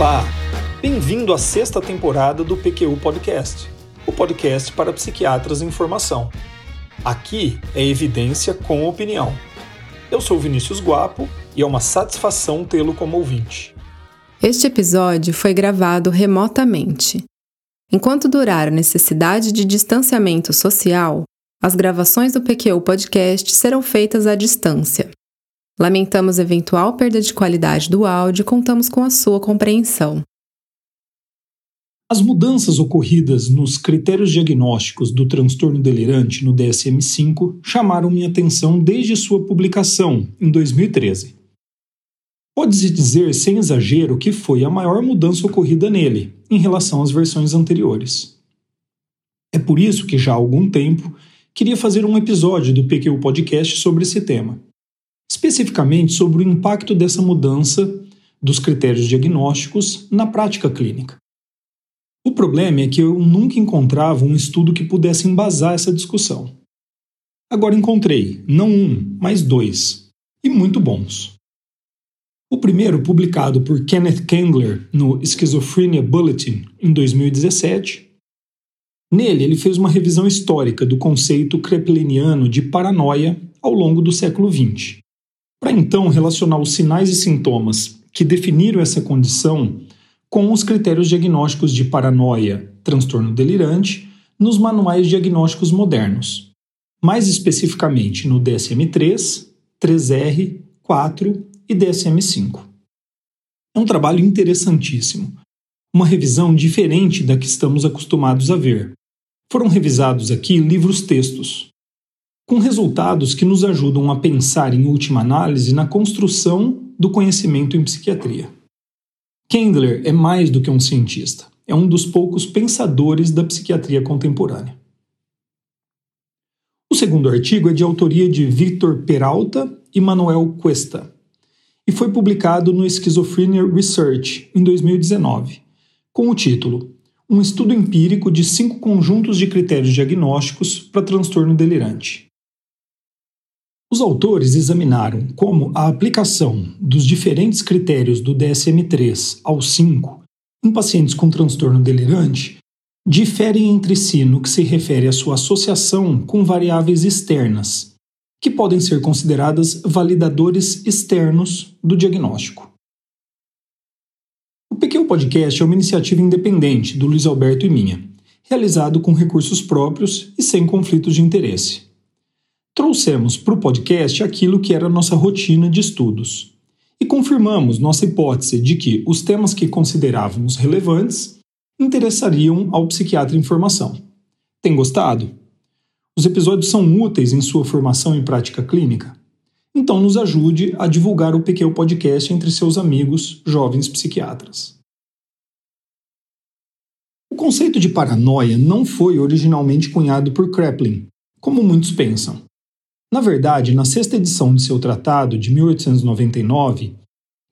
Olá! Bem-vindo à sexta temporada do PQU Podcast, o podcast para psiquiatras em formação. Aqui é evidência com opinião. Eu sou Vinícius Guapo e é uma satisfação tê-lo como ouvinte. Este episódio foi gravado remotamente. Enquanto durar a necessidade de distanciamento social, as gravações do PQU Podcast serão feitas à distância. Lamentamos eventual perda de qualidade do áudio e contamos com a sua compreensão. As mudanças ocorridas nos critérios diagnósticos do transtorno delirante no DSM-5 chamaram minha atenção desde sua publicação, em 2013. Pode-se dizer, sem exagero, que foi a maior mudança ocorrida nele, em relação às versões anteriores. É por isso que, já há algum tempo, queria fazer um episódio do PQ Podcast sobre esse tema especificamente sobre o impacto dessa mudança dos critérios diagnósticos na prática clínica. O problema é que eu nunca encontrava um estudo que pudesse embasar essa discussão. Agora encontrei, não um, mas dois, e muito bons. O primeiro, publicado por Kenneth Kengler no Schizophrenia Bulletin em 2017. Nele, ele fez uma revisão histórica do conceito krepliniano de paranoia ao longo do século XX para então relacionar os sinais e sintomas que definiram essa condição com os critérios diagnósticos de paranoia, transtorno delirante, nos manuais diagnósticos modernos, mais especificamente no DSM-3, 3R, 4 e DSM-5. É um trabalho interessantíssimo, uma revisão diferente da que estamos acostumados a ver. Foram revisados aqui livros-textos, com resultados que nos ajudam a pensar, em última análise, na construção do conhecimento em psiquiatria. Kendler é mais do que um cientista, é um dos poucos pensadores da psiquiatria contemporânea. O segundo artigo é de autoria de Victor Peralta e Manuel Cuesta e foi publicado no Schizophrenia Research em 2019, com o título Um estudo empírico de cinco conjuntos de critérios diagnósticos para transtorno delirante. Os autores examinaram como a aplicação dos diferentes critérios do DSM-3 ao 5 em pacientes com transtorno delirante diferem entre si no que se refere à sua associação com variáveis externas, que podem ser consideradas validadores externos do diagnóstico. O Pequeno Podcast é uma iniciativa independente do Luiz Alberto e minha, realizado com recursos próprios e sem conflitos de interesse trouxemos para o podcast aquilo que era nossa rotina de estudos e confirmamos nossa hipótese de que os temas que considerávamos relevantes interessariam ao psiquiatra em formação. Tem gostado? Os episódios são úteis em sua formação em prática clínica? Então nos ajude a divulgar o PQ Podcast entre seus amigos jovens psiquiatras. O conceito de paranoia não foi originalmente cunhado por Kraepelin, como muitos pensam. Na verdade, na sexta edição de seu tratado, de 1899,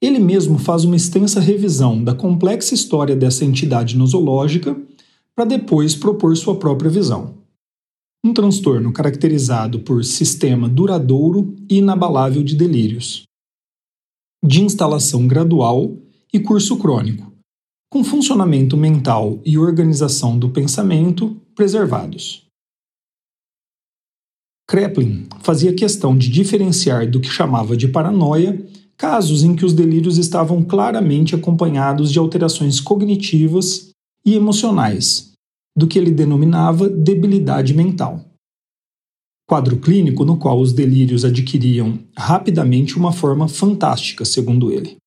ele mesmo faz uma extensa revisão da complexa história dessa entidade nosológica para depois propor sua própria visão. Um transtorno caracterizado por sistema duradouro e inabalável de delírios, de instalação gradual e curso crônico, com funcionamento mental e organização do pensamento preservados. Kreplin fazia questão de diferenciar do que chamava de paranoia casos em que os delírios estavam claramente acompanhados de alterações cognitivas e emocionais, do que ele denominava debilidade mental. Quadro clínico no qual os delírios adquiriam rapidamente uma forma fantástica, segundo ele.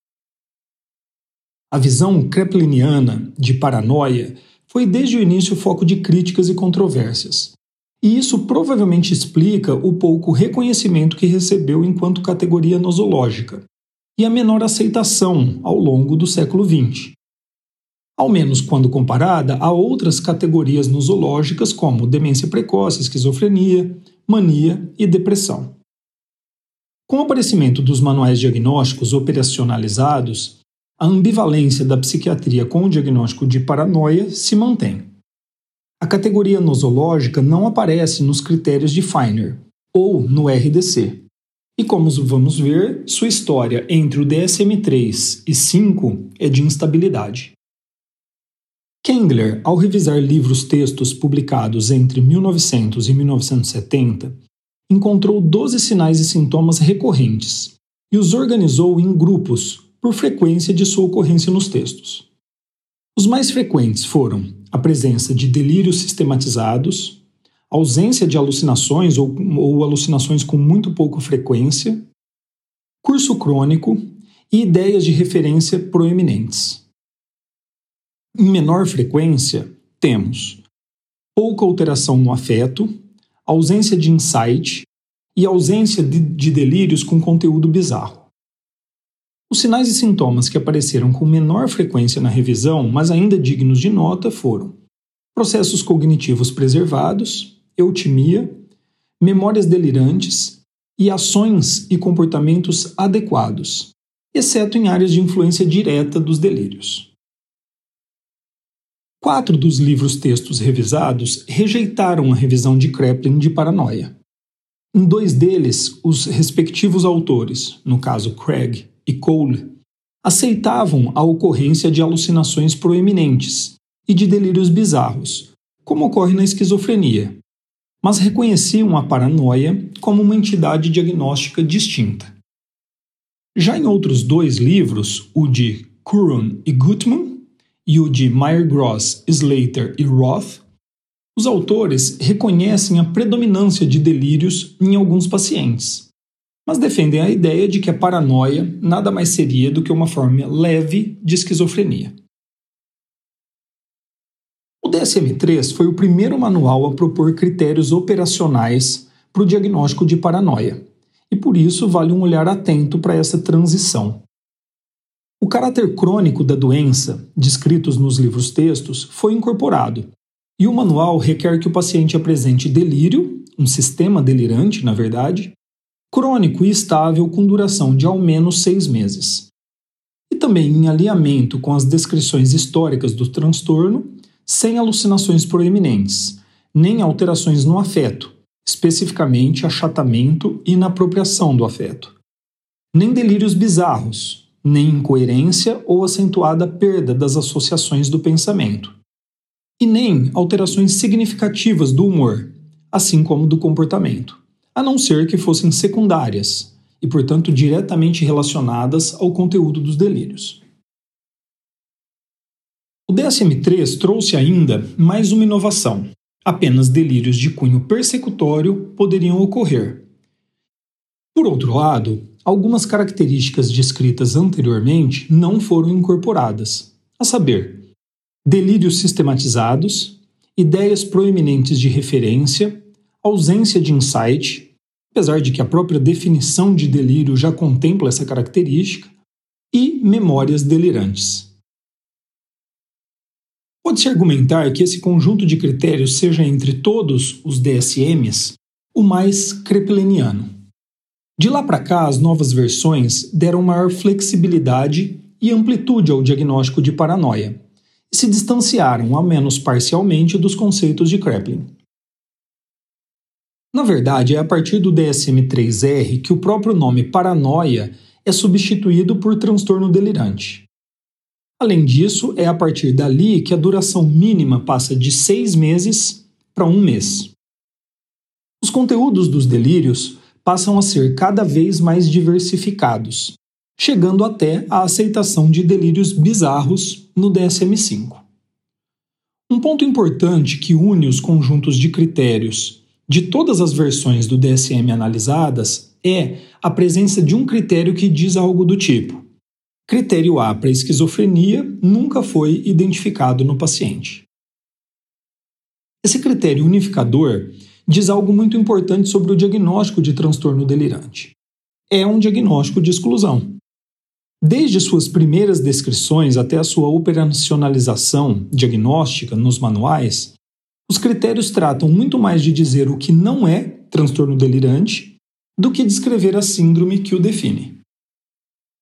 A visão krepliniana de paranoia foi desde o início foco de críticas e controvérsias, e isso provavelmente explica o pouco reconhecimento que recebeu enquanto categoria nosológica e a menor aceitação ao longo do século XX. Ao menos quando comparada a outras categorias nosológicas como demência precoce, esquizofrenia, mania e depressão. Com o aparecimento dos manuais diagnósticos operacionalizados, a ambivalência da psiquiatria com o diagnóstico de paranoia se mantém. A categoria nosológica não aparece nos critérios de Feiner ou no RDC. E como vamos ver, sua história entre o DSM-3 e 5 é de instabilidade. Kengler, ao revisar livros-textos publicados entre 1900 e 1970, encontrou 12 sinais e sintomas recorrentes e os organizou em grupos por frequência de sua ocorrência nos textos. Os mais frequentes foram a presença de delírios sistematizados, ausência de alucinações ou, ou alucinações com muito pouca frequência, curso crônico e ideias de referência proeminentes. Em menor frequência, temos pouca alteração no afeto, ausência de insight e ausência de, de delírios com conteúdo bizarro. Os sinais e sintomas que apareceram com menor frequência na revisão, mas ainda dignos de nota, foram processos cognitivos preservados, eutimia, memórias delirantes e ações e comportamentos adequados, exceto em áreas de influência direta dos delírios. Quatro dos livros-textos revisados rejeitaram a revisão de Kreplin de paranoia. Em dois deles, os respectivos autores, no caso Craig e Cole, aceitavam a ocorrência de alucinações proeminentes e de delírios bizarros, como ocorre na esquizofrenia, mas reconheciam a paranoia como uma entidade diagnóstica distinta. Já em outros dois livros, o de Curran e Gutman, e o de Meyer-Gross, Slater e Roth, os autores reconhecem a predominância de delírios em alguns pacientes, mas defendem a ideia de que a paranoia nada mais seria do que uma forma leve de esquizofrenia. O DSM-3 foi o primeiro manual a propor critérios operacionais para o diagnóstico de paranoia, e por isso vale um olhar atento para essa transição. O caráter crônico da doença, descritos nos livros-textos, foi incorporado, e o manual requer que o paciente apresente delírio, um sistema delirante, na verdade, crônico e estável com duração de ao menos seis meses. E também em alinhamento com as descrições históricas do transtorno, sem alucinações proeminentes, nem alterações no afeto, especificamente achatamento e inapropriação do afeto, nem delírios bizarros, nem incoerência ou acentuada perda das associações do pensamento, e nem alterações significativas do humor, assim como do comportamento, a não ser que fossem secundárias e, portanto, diretamente relacionadas ao conteúdo dos delírios. O DSM-3 trouxe ainda mais uma inovação. Apenas delírios de cunho persecutório poderiam ocorrer. Por outro lado, algumas características descritas anteriormente não foram incorporadas, a saber, delírios sistematizados, ideias proeminentes de referência, ausência de insight, apesar de que a própria definição de delírio já contempla essa característica, e memórias delirantes. Pode-se argumentar que esse conjunto de critérios seja entre todos os DSMs o mais krepleniano. De lá para cá, as novas versões deram maior flexibilidade e amplitude ao diagnóstico de paranoia e se distanciaram, ao menos parcialmente, dos conceitos de Kraepelin. Na verdade, é a partir do DSM-3R que o próprio nome paranoia é substituído por transtorno delirante. Além disso, é a partir dali que a duração mínima passa de seis meses para um mês. Os conteúdos dos delírios passam a ser cada vez mais diversificados, chegando até a aceitação de delírios bizarros no DSM-5. Um ponto importante que une os conjuntos de critérios de todas as versões do DSM analisadas é a presença de um critério que diz algo do tipo: critério A para esquizofrenia nunca foi identificado no paciente. Esse critério unificador diz algo muito importante sobre o diagnóstico de transtorno delirante. É um diagnóstico de exclusão. Desde suas primeiras descrições até a sua operacionalização diagnóstica nos manuais, os critérios tratam muito mais de dizer o que não é transtorno delirante do que descrever a síndrome que o define.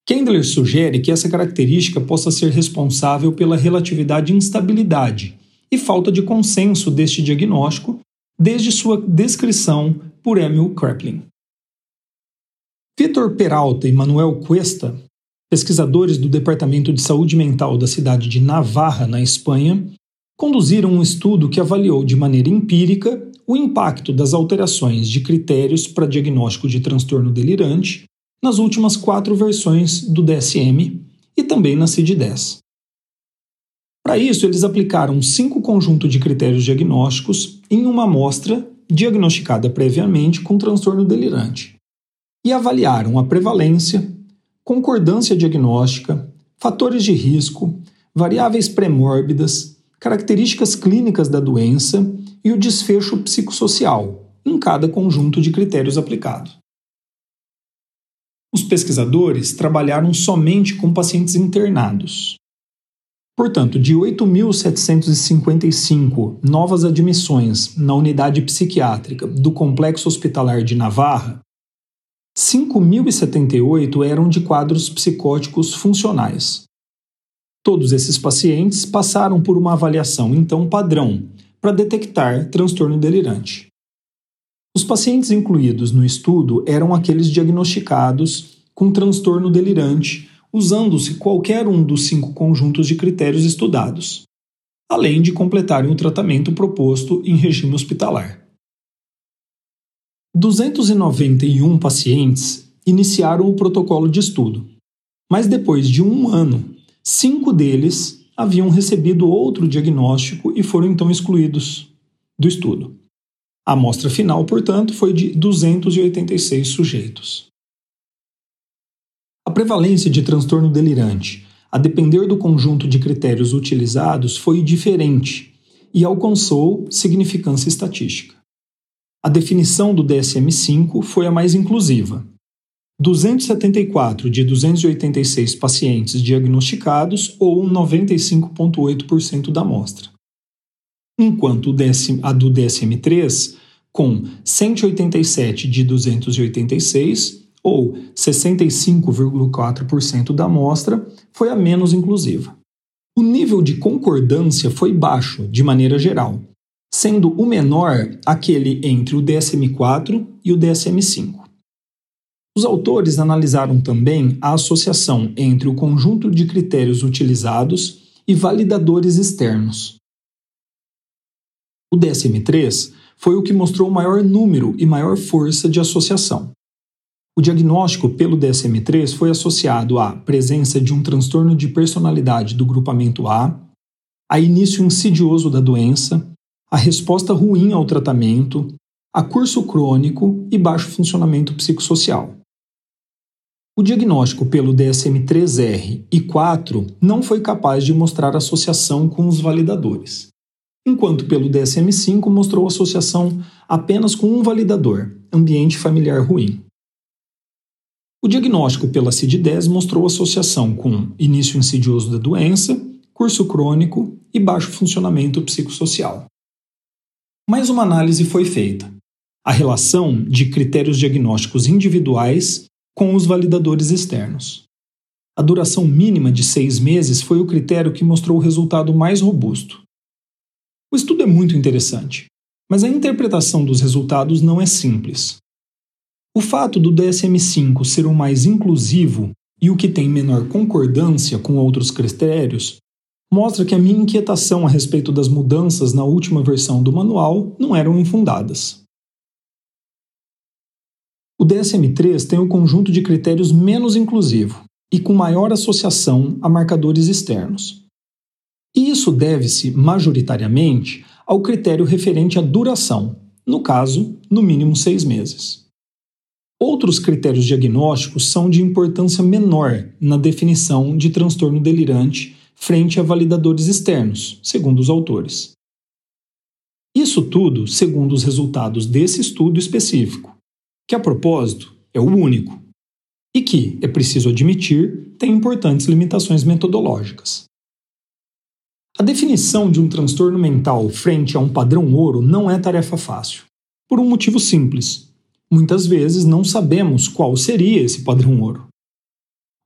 Kendler sugere que essa característica possa ser responsável pela relatividade instabilidade e falta de consenso deste diagnóstico desde sua descrição por Emil Kraepelin. Vitor Peralta e Manuel Cuesta, pesquisadores do Departamento de Saúde Mental da cidade de Navarra, na Espanha, conduziram um estudo que avaliou de maneira empírica o impacto das alterações de critérios para diagnóstico de transtorno delirante nas últimas quatro versões do DSM e também na CID-10. Para isso, eles aplicaram cinco conjuntos de critérios diagnósticos em uma amostra diagnosticada previamente com transtorno delirante e avaliaram a prevalência, concordância diagnóstica, fatores de risco, variáveis pré-mórbidas, características clínicas da doença e o desfecho psicossocial em cada conjunto de critérios aplicado. Os pesquisadores trabalharam somente com pacientes internados. Portanto, de 8.755 novas admissões na unidade psiquiátrica do Complexo Hospitalar de Navarra, 5.078 eram de quadros psicóticos funcionais. Todos esses pacientes passaram por uma avaliação então padrão para detectar transtorno delirante. Os pacientes incluídos no estudo eram aqueles diagnosticados com transtorno delirante, usando-se qualquer um dos cinco conjuntos de critérios estudados, além de completarem o tratamento proposto em regime hospitalar. 291 pacientes iniciaram o protocolo de estudo, mas depois de um ano, cinco deles haviam recebido outro diagnóstico e foram então excluídos do estudo. A amostra final, portanto, foi de 286 sujeitos. A prevalência de transtorno delirante, a depender do conjunto de critérios utilizados, foi diferente e alcançou significância estatística. A definição do DSM-5 foi a mais inclusiva. 274 de 286 pacientes diagnosticados, ou 95,8% da amostra. Enquanto a do DSM-3, com 187 de 286, ou 65,4% da amostra, foi a menos inclusiva. O nível de concordância foi baixo, de maneira geral, sendo o menor aquele entre o DSM-4 e o DSM-5. Os autores analisaram também a associação entre o conjunto de critérios utilizados e validadores externos. O DSM-3 foi o que mostrou maior número e maior força de associação. O diagnóstico pelo DSM-3 foi associado à presença de um transtorno de personalidade do grupamento A, a início insidioso da doença, a resposta ruim ao tratamento, a curso crônico e baixo funcionamento psicossocial. O diagnóstico pelo DSM-3R e 4 não foi capaz de mostrar associação com os validadores, enquanto pelo DSM-5 mostrou associação apenas com um validador, ambiente familiar ruim. O diagnóstico pela CID-10 mostrou associação com início insidioso da doença, curso crônico e baixo funcionamento psicossocial mais uma análise foi feita. A relação de critérios diagnósticos individuais com os validadores externos. A duração mínima de seis meses foi o critério que mostrou o resultado mais robusto. O estudo é muito interessante, mas a interpretação dos resultados não é simples. O fato do DSM-5 ser o mais inclusivo e o que tem menor concordância com outros critérios mostra que a minha inquietação a respeito das mudanças na última versão do manual não eram infundadas. O DSM-3 tem um conjunto de critérios menos inclusivo e com maior associação a marcadores externos. E isso deve-se, majoritariamente, ao critério referente à duração, no caso, no mínimo seis meses. Outros critérios diagnósticos são de importância menor na definição de transtorno delirante frente a validadores externos, segundo os autores. Isso tudo segundo os resultados desse estudo específico, que a propósito é o único, e que, é preciso admitir, tem importantes limitações metodológicas. A definição de um transtorno mental frente a um padrão ouro não é tarefa fácil, por um motivo simples. Muitas vezes não sabemos qual seria esse padrão ouro.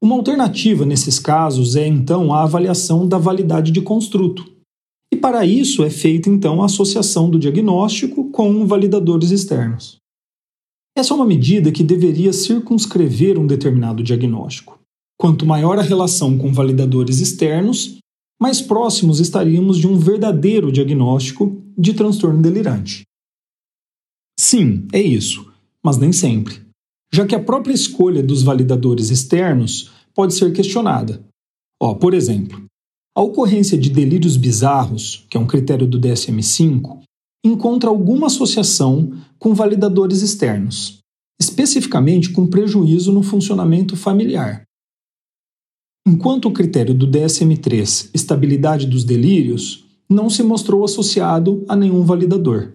Uma alternativa nesses casos é então a avaliação da validade de construto. E para isso é feita então a associação do diagnóstico com validadores externos. Essa é uma medida que deveria circunscrever um determinado diagnóstico. Quanto maior a relação com validadores externos, mais próximos estaríamos de um verdadeiro diagnóstico de transtorno delirante. Sim, é isso, mas nem sempre, já que a própria escolha dos validadores externos pode ser questionada. Ó, por exemplo, a ocorrência de delírios bizarros, que é um critério do DSM-5, encontra alguma associação com validadores externos, especificamente com prejuízo no funcionamento familiar. Enquanto o critério do DSM-3, estabilidade dos delírios, não se mostrou associado a nenhum validador.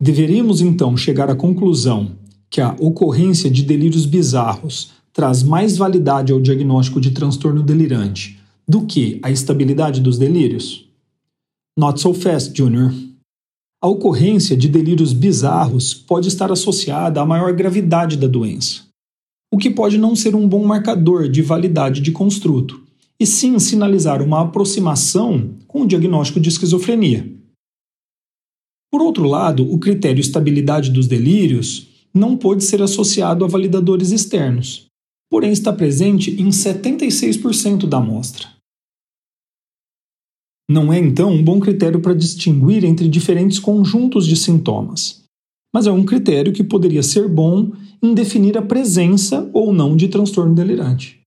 Deveríamos então chegar à conclusão que a ocorrência de delírios bizarros traz mais validade ao diagnóstico de transtorno delirante do que a estabilidade dos delírios? Not so fast, Junior. A ocorrência de delírios bizarros pode estar associada à maior gravidade da doença, o que pode não ser um bom marcador de validade de construto, e sim sinalizar uma aproximação com o diagnóstico de esquizofrenia. Por outro lado, o critério estabilidade dos delírios não pode ser associado a validadores externos, porém está presente em 76% da amostra. Não é então um bom critério para distinguir entre diferentes conjuntos de sintomas, mas é um critério que poderia ser bom em definir a presença ou não de transtorno delirante.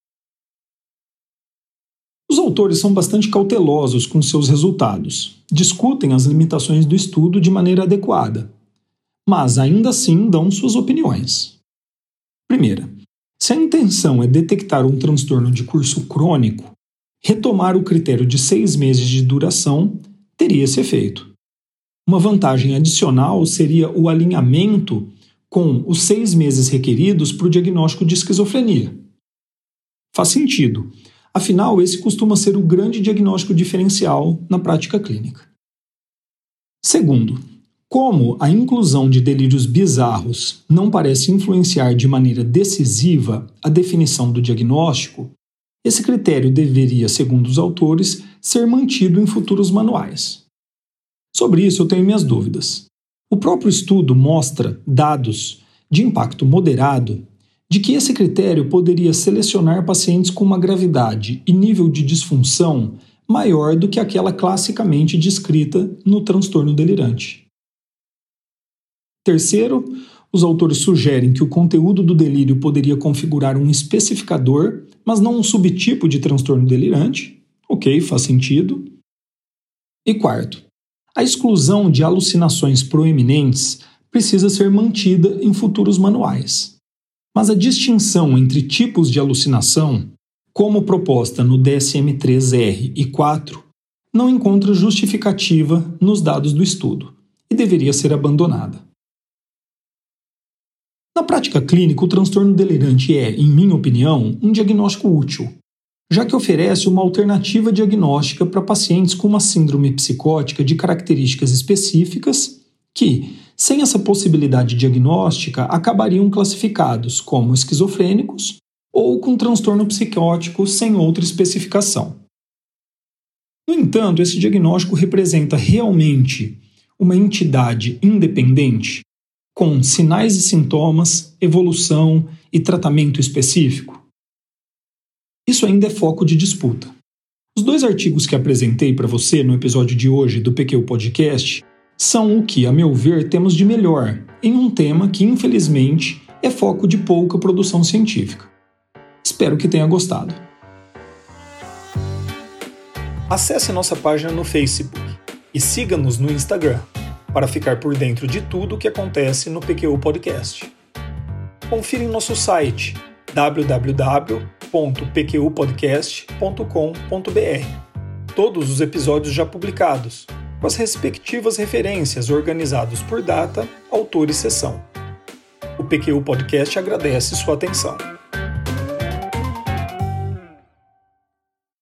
Os autores são bastante cautelosos com seus resultados, discutem as limitações do estudo de maneira adequada, mas ainda assim dão suas opiniões. Primeira, se a intenção é detectar um transtorno de curso crônico, retomar o critério de seis meses de duração teria esse efeito. Uma vantagem adicional seria o alinhamento com os seis meses requeridos para o diagnóstico de esquizofrenia. Faz sentido, afinal, esse costuma ser o grande diagnóstico diferencial na prática clínica. Segundo, como a inclusão de delírios bizarros não parece influenciar de maneira decisiva a definição do diagnóstico, esse critério deveria, segundo os autores, ser mantido em futuros manuais. Sobre isso eu tenho minhas dúvidas. O próprio estudo mostra dados de impacto moderado de que esse critério poderia selecionar pacientes com uma gravidade e nível de disfunção maior do que aquela classicamente descrita no transtorno delirante. Terceiro, os autores sugerem que o conteúdo do delírio poderia configurar um especificador, mas não um subtipo de transtorno delirante. Ok, faz sentido. E quarto, a exclusão de alucinações proeminentes precisa ser mantida em futuros manuais. Mas a distinção entre tipos de alucinação, como proposta no DSM-3R e 4, não encontra justificativa nos dados do estudo e deveria ser abandonada. Na prática clínica, o transtorno delirante é, em minha opinião, um diagnóstico útil, já que oferece uma alternativa diagnóstica para pacientes com uma síndrome psicótica de características específicas que, sem essa possibilidade diagnóstica, acabariam classificados como esquizofrênicos ou com transtorno psicótico sem outra especificação. No entanto, esse diagnóstico representa realmente uma entidade independente com sinais e sintomas, evolução e tratamento específico? Isso ainda é foco de disputa. Os dois artigos que apresentei para você no episódio de hoje do PQ Podcast são o que, a meu ver, temos de melhor em um tema que, infelizmente, é foco de pouca produção científica. Espero que tenha gostado. Acesse nossa página no Facebook e siga-nos no Instagram para ficar por dentro de tudo o que acontece no PQU Podcast. Confira em nosso site www.pqpodcast.com.br todos os episódios já publicados, com as respectivas referências organizados por data, autor e sessão. O PQU Podcast agradece sua atenção.